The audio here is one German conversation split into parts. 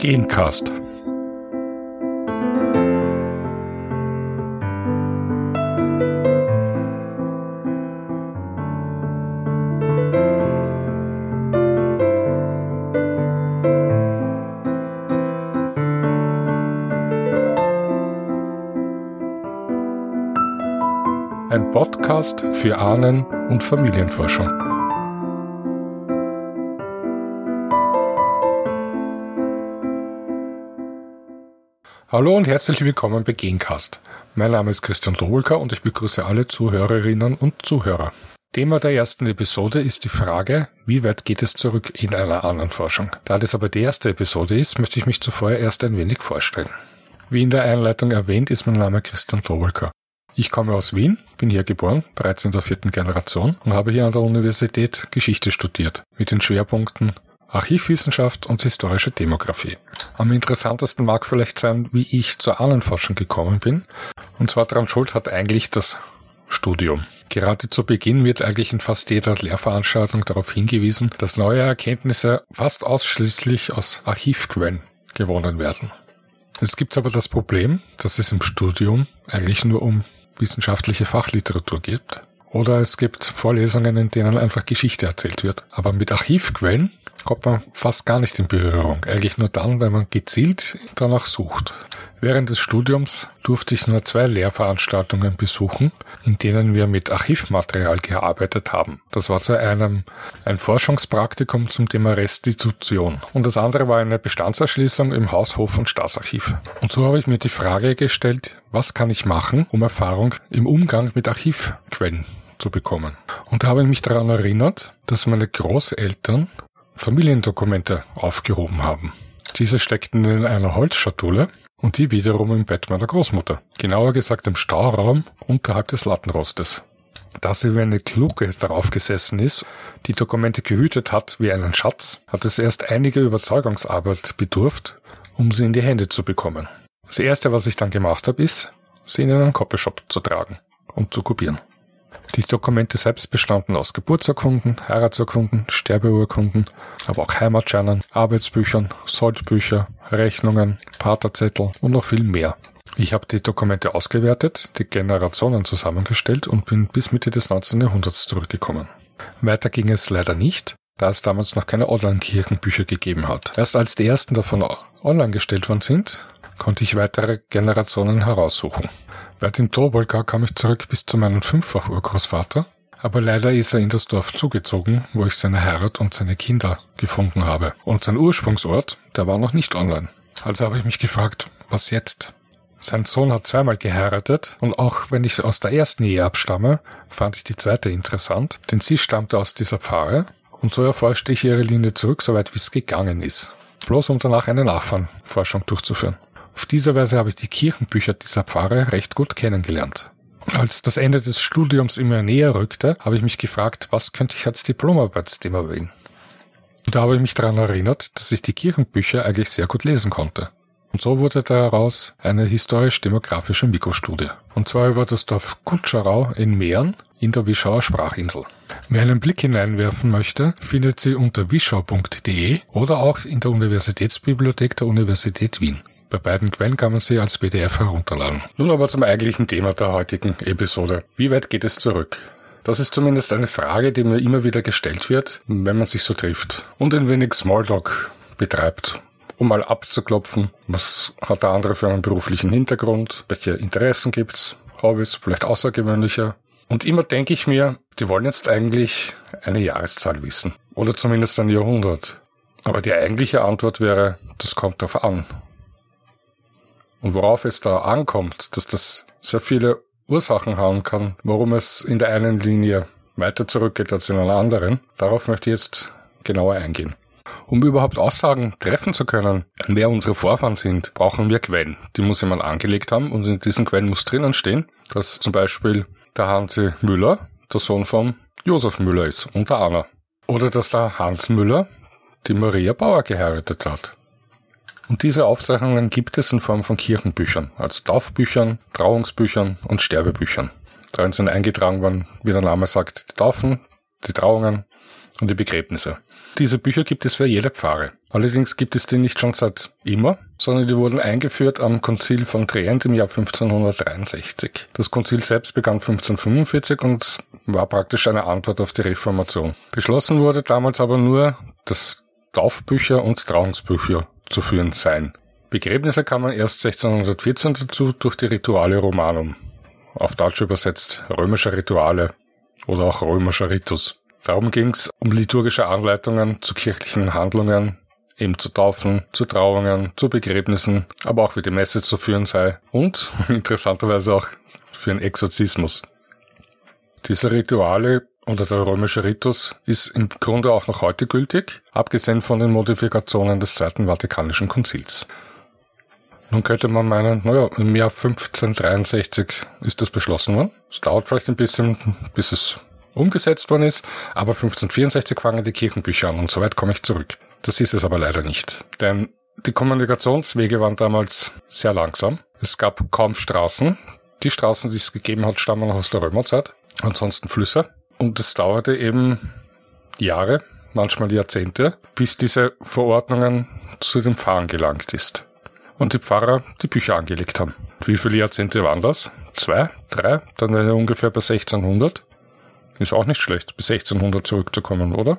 Gencast. Ein Podcast für Ahnen- und Familienforschung. Hallo und herzlich willkommen bei Gencast. Mein Name ist Christian Drolka und ich begrüße alle Zuhörerinnen und Zuhörer. Thema der ersten Episode ist die Frage, wie weit geht es zurück in einer anderen Forschung? Da das aber die erste Episode ist, möchte ich mich zuvor erst ein wenig vorstellen. Wie in der Einleitung erwähnt, ist mein Name Christian Drolka. Ich komme aus Wien, bin hier geboren, bereits in der vierten Generation und habe hier an der Universität Geschichte studiert, mit den Schwerpunkten Archivwissenschaft und historische Demografie. Am interessantesten mag vielleicht sein, wie ich zur Ahnenforschung gekommen bin. Und zwar daran schuld hat eigentlich das Studium. Gerade zu Beginn wird eigentlich in fast jeder Lehrveranstaltung darauf hingewiesen, dass neue Erkenntnisse fast ausschließlich aus Archivquellen gewonnen werden. Es gibt aber das Problem, dass es im Studium eigentlich nur um wissenschaftliche Fachliteratur geht. Oder es gibt Vorlesungen, in denen einfach Geschichte erzählt wird. Aber mit Archivquellen kommt man fast gar nicht in Berührung. Eigentlich nur dann, wenn man gezielt danach sucht. Während des Studiums durfte ich nur zwei Lehrveranstaltungen besuchen, in denen wir mit Archivmaterial gearbeitet haben. Das war zu einem ein Forschungspraktikum zum Thema Restitution und das andere war eine Bestandserschließung im Haus, Hof und Staatsarchiv. Und so habe ich mir die Frage gestellt, was kann ich machen, um Erfahrung im Umgang mit Archivquellen zu bekommen. Und da habe ich mich daran erinnert, dass meine Großeltern Familiendokumente aufgehoben haben. Diese steckten in einer Holzschatulle und die wiederum im Bett meiner Großmutter. Genauer gesagt im Stauraum unterhalb des Lattenrostes. Da sie wie eine Kluge darauf gesessen ist, die Dokumente gehütet hat wie einen Schatz, hat es erst einige Überzeugungsarbeit bedurft, um sie in die Hände zu bekommen. Das erste, was ich dann gemacht habe, ist, sie in einen Copyshop zu tragen und zu kopieren. Die Dokumente selbst bestanden aus Geburtsurkunden, Heiratsurkunden, Sterbeurkunden, aber auch Heimatscheinen, Arbeitsbüchern, Soldbücher, Rechnungen, Paterzettel und noch viel mehr. Ich habe die Dokumente ausgewertet, die Generationen zusammengestellt und bin bis Mitte des 19. Jahrhunderts zurückgekommen. Weiter ging es leider nicht, da es damals noch keine Online-Kirchenbücher gegeben hat. Erst als die ersten davon online gestellt worden sind, konnte ich weitere Generationen heraussuchen. In Tobolka kam ich zurück bis zu meinem Fünffach-Urgroßvater, aber leider ist er in das Dorf zugezogen, wo ich seine Heirat und seine Kinder gefunden habe. Und sein Ursprungsort, der war noch nicht online. Also habe ich mich gefragt, was jetzt? Sein Sohn hat zweimal geheiratet und auch wenn ich aus der ersten Ehe abstamme, fand ich die zweite interessant, denn sie stammte aus dieser Pfarre und so erforschte ich ihre Linie zurück, soweit wie es gegangen ist. Bloß um danach eine Nachfahrenforschung durchzuführen. Auf diese Weise habe ich die Kirchenbücher dieser Pfarre recht gut kennengelernt. Als das Ende des Studiums immer näher rückte, habe ich mich gefragt, was könnte ich als Diplomarbeitsthema wählen? Und da habe ich mich daran erinnert, dass ich die Kirchenbücher eigentlich sehr gut lesen konnte. Und so wurde daraus eine historisch-demografische Mikrostudie. Und zwar über das Dorf Kutscharau in Mähren in der Wischauer Sprachinsel. Wer einen Blick hineinwerfen möchte, findet sie unter wischau.de oder auch in der Universitätsbibliothek der Universität Wien. Bei beiden Quellen kann man sie als PDF herunterladen. Nun aber zum eigentlichen Thema der heutigen Episode. Wie weit geht es zurück? Das ist zumindest eine Frage, die mir immer wieder gestellt wird, wenn man sich so trifft und ein wenig Smalltalk betreibt, um mal abzuklopfen, was hat der andere für einen beruflichen Hintergrund, welche Interessen gibt's, Hobbys, vielleicht außergewöhnliche. Und immer denke ich mir, die wollen jetzt eigentlich eine Jahreszahl wissen. Oder zumindest ein Jahrhundert. Aber die eigentliche Antwort wäre, das kommt darauf an. Und worauf es da ankommt, dass das sehr viele Ursachen haben kann, warum es in der einen Linie weiter zurückgeht als in einer anderen, darauf möchte ich jetzt genauer eingehen. Um überhaupt Aussagen treffen zu können, wer unsere Vorfahren sind, brauchen wir Quellen. Die muss jemand angelegt haben und in diesen Quellen muss drinnen stehen, dass zum Beispiel der Hansi Müller der Sohn von Josef Müller ist und der Anna. Oder dass der Hans Müller die Maria Bauer geheiratet hat. Und diese Aufzeichnungen gibt es in Form von Kirchenbüchern, als Taufbüchern, Trauungsbüchern und Sterbebüchern. Darin sind eingetragen worden, wie der Name sagt, die Taufen, die Trauungen und die Begräbnisse. Diese Bücher gibt es für jede Pfarre. Allerdings gibt es die nicht schon seit immer, sondern die wurden eingeführt am Konzil von Trient im Jahr 1563. Das Konzil selbst begann 1545 und war praktisch eine Antwort auf die Reformation. Beschlossen wurde damals aber nur, dass Taufbücher und Trauungsbücher zu führen seien. Begräbnisse kam man erst 1614 dazu durch die Rituale Romanum. Auf Deutsch übersetzt römische Rituale oder auch römischer Ritus. Darum ging es um liturgische Anleitungen zu kirchlichen Handlungen, eben zu Taufen, zu Trauungen, zu Begräbnissen, aber auch wie die Messe zu führen sei und interessanterweise auch für einen Exorzismus. Diese Rituale oder der römische Ritus ist im Grunde auch noch heute gültig, abgesehen von den Modifikationen des Zweiten Vatikanischen Konzils. Nun könnte man meinen, naja, im Jahr 1563 ist das beschlossen worden. Es dauert vielleicht ein bisschen, bis es umgesetzt worden ist, aber 1564 fangen die Kirchenbücher an und soweit komme ich zurück. Das ist es aber leider nicht, denn die Kommunikationswege waren damals sehr langsam. Es gab kaum Straßen. Die Straßen, die es gegeben hat, stammen noch aus der Römerzeit, ansonsten Flüsse. Und es dauerte eben Jahre, manchmal Jahrzehnte, bis diese Verordnungen zu den Pfarrern gelangt ist. Und die Pfarrer die Bücher angelegt haben. Wie viele Jahrzehnte waren das? Zwei? Drei? Dann wären wir ungefähr bei 1600. Ist auch nicht schlecht, bis 1600 zurückzukommen, oder?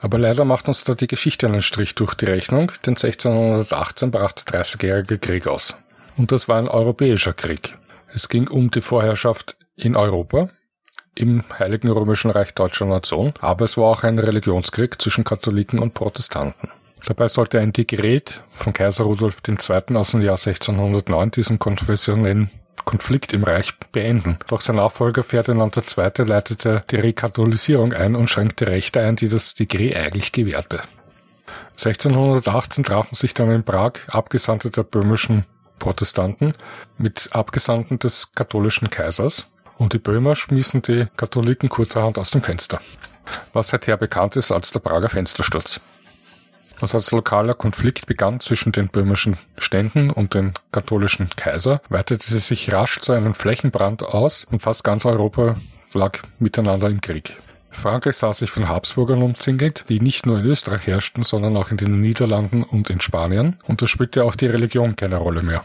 Aber leider macht uns da die Geschichte einen Strich durch die Rechnung, denn 1618 brach der 30-jährige Krieg aus. Und das war ein europäischer Krieg. Es ging um die Vorherrschaft in Europa, im Heiligen Römischen Reich Deutscher Nation, aber es war auch ein Religionskrieg zwischen Katholiken und Protestanten. Dabei sollte ein Dekret von Kaiser Rudolf II. aus dem Jahr 1609 diesen konfessionellen Konflikt im Reich beenden. Doch sein Nachfolger Ferdinand II. leitete die Rekatholisierung ein und schränkte Rechte ein, die das Dekret eigentlich gewährte. 1618 trafen sich dann in Prag Abgesandte der böhmischen Protestanten mit Abgesandten des katholischen Kaisers und die Böhmer schmissen die Katholiken kurzerhand aus dem Fenster. Was seither bekannt ist als der Prager Fenstersturz was als lokaler Konflikt begann zwischen den böhmischen Ständen und den katholischen Kaiser, weitete sie sich rasch zu einem Flächenbrand aus und fast ganz Europa lag miteinander im Krieg. Frankreich sah sich von Habsburgern umzingelt, die nicht nur in Österreich herrschten, sondern auch in den Niederlanden und in Spanien, und da spielte auch die Religion keine Rolle mehr.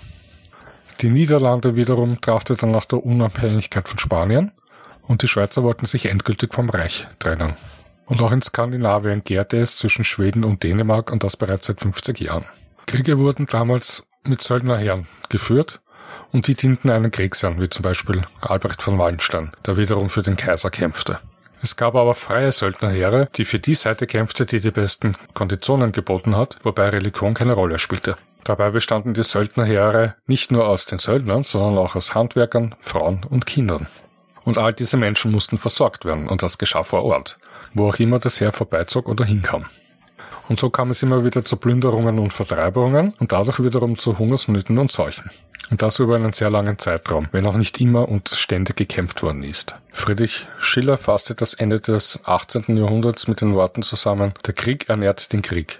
Die Niederlande wiederum trachteten nach der Unabhängigkeit von Spanien, und die Schweizer wollten sich endgültig vom Reich trennen. Und auch in Skandinavien gärte es zwischen Schweden und Dänemark und das bereits seit 50 Jahren. Kriege wurden damals mit Söldnerherren geführt und die dienten einen Kriegsherrn, wie zum Beispiel Albrecht von Wallenstein, der wiederum für den Kaiser kämpfte. Es gab aber freie Söldnerheere, die für die Seite kämpfte, die die besten Konditionen geboten hat, wobei Religion keine Rolle spielte. Dabei bestanden die Söldnerheere nicht nur aus den Söldnern, sondern auch aus Handwerkern, Frauen und Kindern. Und all diese Menschen mussten versorgt werden, und das geschah vor Ort wo auch immer das Heer vorbeizog oder hinkam. Und so kam es immer wieder zu Plünderungen und Vertreibungen und dadurch wiederum zu Hungersnöten und Seuchen. Und das über einen sehr langen Zeitraum, wenn auch nicht immer und ständig gekämpft worden ist. Friedrich Schiller fasste das Ende des 18. Jahrhunderts mit den Worten zusammen, der Krieg ernährt den Krieg.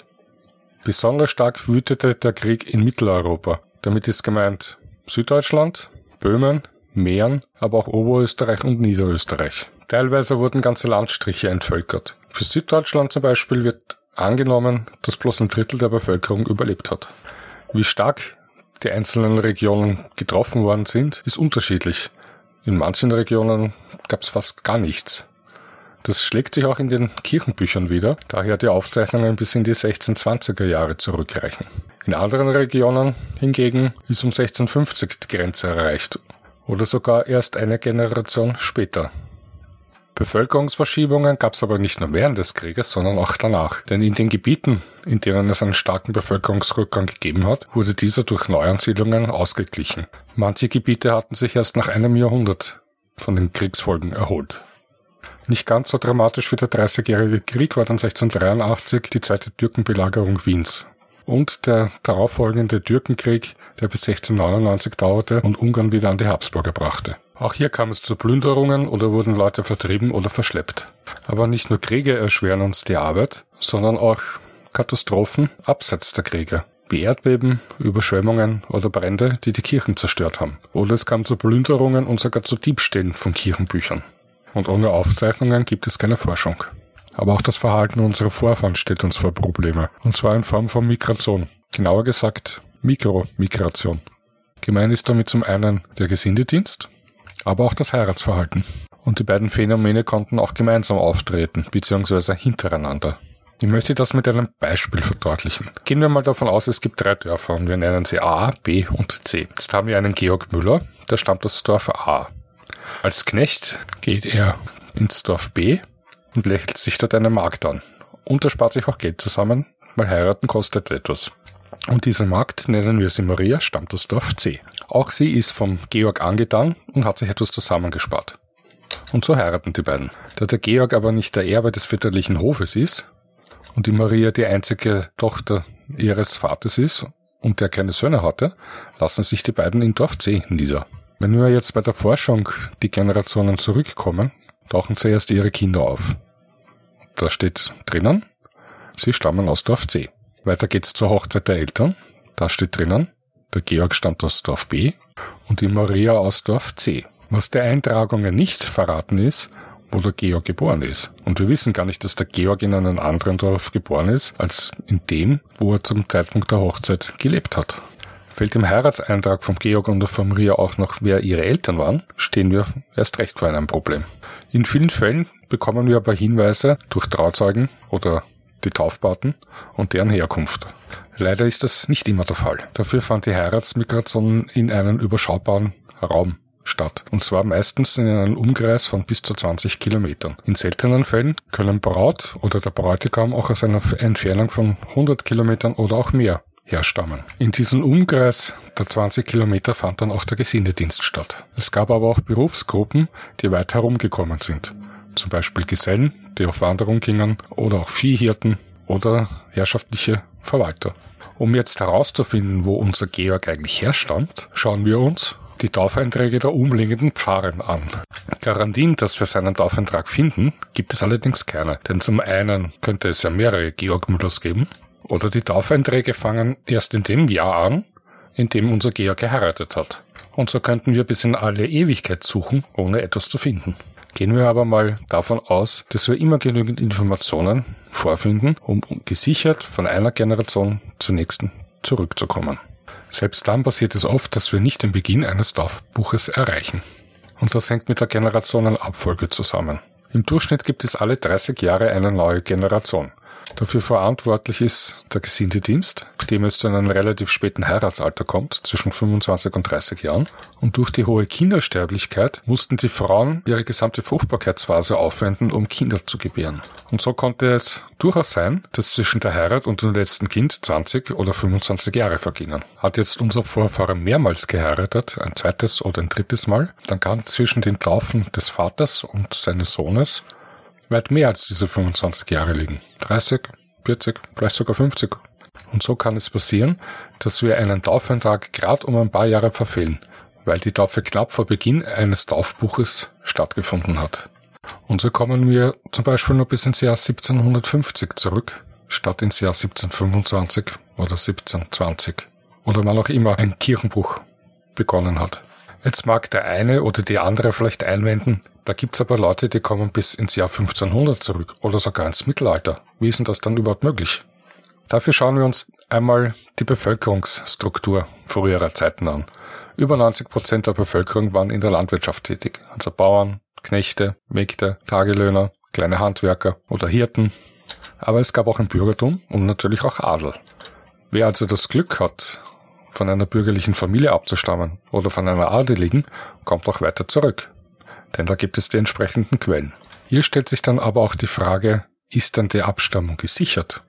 Besonders stark wütete der Krieg in Mitteleuropa. Damit ist gemeint Süddeutschland, Böhmen, Mähren, aber auch Oberösterreich und Niederösterreich. Teilweise wurden ganze Landstriche entvölkert. Für Süddeutschland zum Beispiel wird angenommen, dass bloß ein Drittel der Bevölkerung überlebt hat. Wie stark die einzelnen Regionen getroffen worden sind, ist unterschiedlich. In manchen Regionen gab es fast gar nichts. Das schlägt sich auch in den Kirchenbüchern wieder, daher die Aufzeichnungen bis in die 1620er Jahre zurückreichen. In anderen Regionen hingegen ist um 1650 die Grenze erreicht oder sogar erst eine Generation später. Bevölkerungsverschiebungen gab es aber nicht nur während des Krieges, sondern auch danach. Denn in den Gebieten, in denen es einen starken Bevölkerungsrückgang gegeben hat, wurde dieser durch Neuansiedlungen ausgeglichen. Manche Gebiete hatten sich erst nach einem Jahrhundert von den Kriegsfolgen erholt. Nicht ganz so dramatisch wie der Dreißigjährige Krieg war dann 1683 die zweite Türkenbelagerung Wiens und der darauffolgende Türkenkrieg, der bis 1699 dauerte und Ungarn wieder an die Habsburger brachte. Auch hier kam es zu Plünderungen oder wurden Leute vertrieben oder verschleppt. Aber nicht nur Kriege erschweren uns die Arbeit, sondern auch Katastrophen abseits der Kriege, wie Erdbeben, Überschwemmungen oder Brände, die die Kirchen zerstört haben. Oder es kam zu Plünderungen und sogar zu Diebstählen von Kirchenbüchern. Und ohne Aufzeichnungen gibt es keine Forschung. Aber auch das Verhalten unserer Vorfahren steht uns vor Probleme, und zwar in Form von Migration. Genauer gesagt Mikromigration. Gemeint ist damit zum einen der Gesindedienst, aber auch das Heiratsverhalten. Und die beiden Phänomene konnten auch gemeinsam auftreten, beziehungsweise hintereinander. Ich möchte das mit einem Beispiel verdeutlichen. Gehen wir mal davon aus, es gibt drei Dörfer und wir nennen sie A, B und C. Jetzt haben wir einen Georg Müller, der stammt aus Dorf A. Als Knecht geht er ins Dorf B und lächelt sich dort eine Magd an. Und er spart sich auch Geld zusammen, weil heiraten kostet etwas. Und diese Magd, nennen wir sie Maria, stammt aus Dorf C. Auch sie ist vom Georg angetan und hat sich etwas zusammengespart. Und so heiraten die beiden. Da der Georg aber nicht der Erbe des väterlichen Hofes ist und die Maria die einzige Tochter ihres Vaters ist und der keine Söhne hatte, lassen sich die beiden in Dorf C nieder. Wenn wir jetzt bei der Forschung die Generationen zurückkommen, tauchen zuerst ihre Kinder auf. Da steht drinnen, sie stammen aus Dorf C. Weiter geht's zur Hochzeit der Eltern. Da steht drinnen, der Georg stammt aus Dorf B und die Maria aus Dorf C. Was der Eintragungen nicht verraten ist, wo der Georg geboren ist. Und wir wissen gar nicht, dass der Georg in einem anderen Dorf geboren ist, als in dem, wo er zum Zeitpunkt der Hochzeit gelebt hat. Fällt im Heiratseintrag vom Georg und der Maria auch noch, wer ihre Eltern waren, stehen wir erst recht vor einem Problem. In vielen Fällen bekommen wir aber Hinweise durch Trauzeugen oder die Taufpaten und deren Herkunft. Leider ist das nicht immer der Fall. Dafür fand die Heiratsmigration in einem überschaubaren Raum statt. Und zwar meistens in einem Umkreis von bis zu 20 Kilometern. In seltenen Fällen können Braut oder der Bräutigam auch aus einer Entfernung von 100 Kilometern oder auch mehr herstammen. In diesem Umkreis der 20 Kilometer fand dann auch der Gesindedienst statt. Es gab aber auch Berufsgruppen, die weit herumgekommen sind. Zum Beispiel Gesellen, die auf Wanderung gingen, oder auch Viehhirten oder herrschaftliche Verwalter. Um jetzt herauszufinden, wo unser Georg eigentlich herstammt, schauen wir uns die Taufeinträge der umliegenden Pfarren an. Garantien, dass wir seinen Taufeintrag finden, gibt es allerdings keine, denn zum einen könnte es ja mehrere Georg Müllers geben, oder die Taufeinträge fangen erst in dem Jahr an, in dem unser Georg geheiratet hat. Und so könnten wir bis in alle Ewigkeit suchen, ohne etwas zu finden. Gehen wir aber mal davon aus, dass wir immer genügend Informationen vorfinden, um gesichert von einer Generation zur nächsten zurückzukommen. Selbst dann passiert es oft, dass wir nicht den Beginn eines Dorfbuches erreichen. Und das hängt mit der Generationenabfolge zusammen. Im Durchschnitt gibt es alle 30 Jahre eine neue Generation. Dafür verantwortlich ist der Gesindedienst, dem es zu einem relativ späten Heiratsalter kommt, zwischen 25 und 30 Jahren. Und durch die hohe Kindersterblichkeit mussten die Frauen ihre gesamte Fruchtbarkeitsphase aufwenden, um Kinder zu gebären. Und so konnte es durchaus sein, dass zwischen der Heirat und dem letzten Kind 20 oder 25 Jahre vergingen. Hat jetzt unser Vorfahre mehrmals geheiratet, ein zweites oder ein drittes Mal, dann kann zwischen den Taufen des Vaters und seines Sohnes weit mehr als diese 25 Jahre liegen. 30, 40, vielleicht sogar 50. Und so kann es passieren, dass wir einen Taufeintrag gerade um ein paar Jahre verfehlen, weil die Taufe knapp vor Beginn eines Taufbuches stattgefunden hat. Und so kommen wir zum Beispiel nur bis ins Jahr 1750 zurück, statt ins Jahr 1725 oder 1720 oder wann auch immer ein Kirchenbuch begonnen hat. Jetzt mag der eine oder die andere vielleicht einwenden, da gibt's aber Leute, die kommen bis ins Jahr 1500 zurück oder sogar ins Mittelalter. Wie ist denn das dann überhaupt möglich? Dafür schauen wir uns einmal die Bevölkerungsstruktur früherer Zeiten an. Über 90 Prozent der Bevölkerung waren in der Landwirtschaft tätig. Also Bauern, Knechte, Mägde, Tagelöhner, kleine Handwerker oder Hirten. Aber es gab auch ein Bürgertum und natürlich auch Adel. Wer also das Glück hat, von einer bürgerlichen Familie abzustammen oder von einer Adeligen, kommt auch weiter zurück denn da gibt es die entsprechenden Quellen. Hier stellt sich dann aber auch die Frage, ist dann die Abstammung gesichert?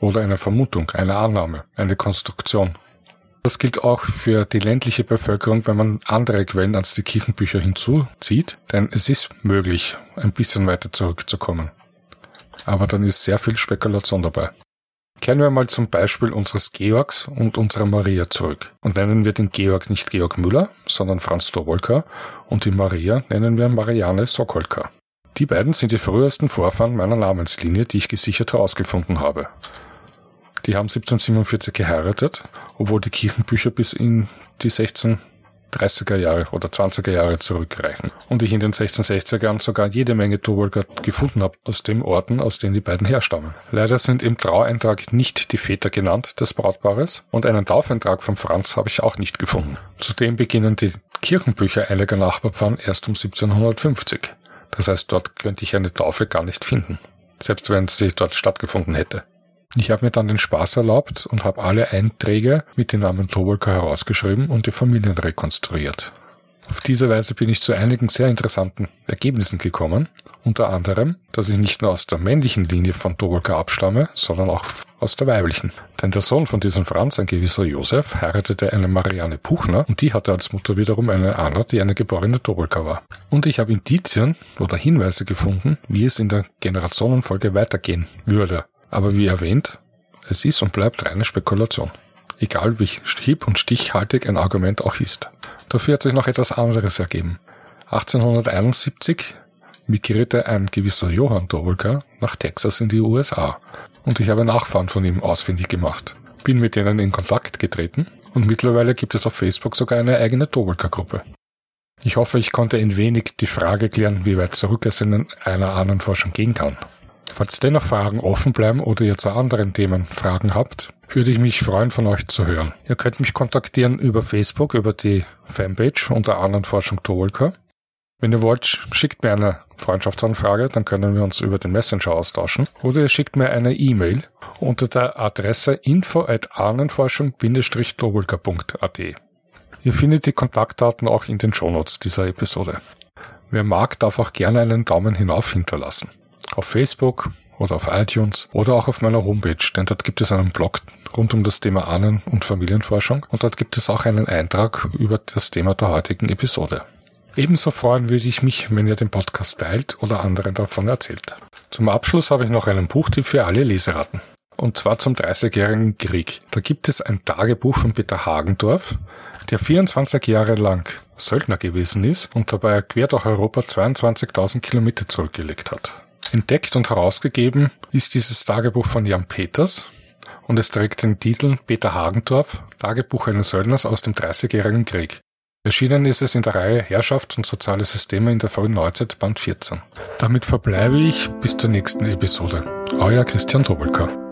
Oder eine Vermutung, eine Annahme, eine Konstruktion? Das gilt auch für die ländliche Bevölkerung, wenn man andere Quellen als die Kirchenbücher hinzuzieht, denn es ist möglich, ein bisschen weiter zurückzukommen. Aber dann ist sehr viel Spekulation dabei. Kehren wir mal zum Beispiel unseres Georgs und unserer Maria zurück und nennen wir den Georg nicht Georg Müller, sondern Franz Dobolka und die Maria nennen wir Marianne Sokolka. Die beiden sind die frühesten Vorfahren meiner Namenslinie, die ich gesichert herausgefunden habe. Die haben 1747 geheiratet, obwohl die Kirchenbücher bis in die 16 30er Jahre oder 20er Jahre zurückreichen und ich in den 1660ern sogar jede Menge Tobolka gefunden habe aus den Orten, aus denen die beiden herstammen. Leider sind im Traueintrag nicht die Väter genannt des Brautpaares und einen Taufeintrag von Franz habe ich auch nicht gefunden. Zudem beginnen die Kirchenbücher einiger Nachbarpfannen erst um 1750. Das heißt, dort könnte ich eine Taufe gar nicht finden, selbst wenn sie dort stattgefunden hätte. Ich habe mir dann den Spaß erlaubt und habe alle Einträge mit dem Namen Tobolka herausgeschrieben und die Familien rekonstruiert. Auf diese Weise bin ich zu einigen sehr interessanten Ergebnissen gekommen, unter anderem, dass ich nicht nur aus der männlichen Linie von Tobolka abstamme, sondern auch aus der weiblichen. Denn der Sohn von diesem Franz, ein gewisser Josef, heiratete eine Marianne Puchner und die hatte als Mutter wiederum eine Anna, die eine geborene Tobolka war. Und ich habe Indizien oder Hinweise gefunden, wie es in der Generationenfolge weitergehen würde. Aber wie erwähnt, es ist und bleibt reine Spekulation. Egal wie hieb- und stichhaltig ein Argument auch ist. Dafür hat sich noch etwas anderes ergeben. 1871 migrierte ein gewisser Johann Dobelka nach Texas in die USA und ich habe Nachfahren von ihm ausfindig gemacht. Bin mit denen in Kontakt getreten und mittlerweile gibt es auf Facebook sogar eine eigene Dobelka-Gruppe. Ich hoffe, ich konnte ein wenig die Frage klären, wie weit zurück es in einer Ahnenforschung gehen kann. Falls dennoch Fragen offen bleiben oder ihr zu anderen Themen Fragen habt, würde ich mich freuen, von euch zu hören. Ihr könnt mich kontaktieren über Facebook, über die Fanpage unter anderen Forschung Tolka. Wenn ihr wollt, schickt mir eine Freundschaftsanfrage, dann können wir uns über den Messenger austauschen. Oder ihr schickt mir eine E-Mail unter der Adresse info at ahnenforschung-tobulka.at. Ihr findet die Kontaktdaten auch in den Shownotes dieser Episode. Wer mag, darf auch gerne einen Daumen hinauf hinterlassen auf Facebook oder auf iTunes oder auch auf meiner Homepage, denn dort gibt es einen Blog rund um das Thema Ahnen- und Familienforschung und dort gibt es auch einen Eintrag über das Thema der heutigen Episode. Ebenso freuen würde ich mich, wenn ihr den Podcast teilt oder anderen davon erzählt. Zum Abschluss habe ich noch einen Buchtipp für alle Leseraten. Und zwar zum Dreißigjährigen Krieg. Da gibt es ein Tagebuch von Peter Hagendorf, der 24 Jahre lang Söldner gewesen ist und dabei quer durch Europa 22.000 Kilometer zurückgelegt hat. Entdeckt und herausgegeben ist dieses Tagebuch von Jan Peters und es trägt den Titel Peter Hagendorf, Tagebuch eines Söldners aus dem Dreißigjährigen Krieg. Erschienen ist es in der Reihe Herrschaft und soziale Systeme in der frühen Neuzeit, Band 14. Damit verbleibe ich bis zur nächsten Episode. Euer Christian Dobelka.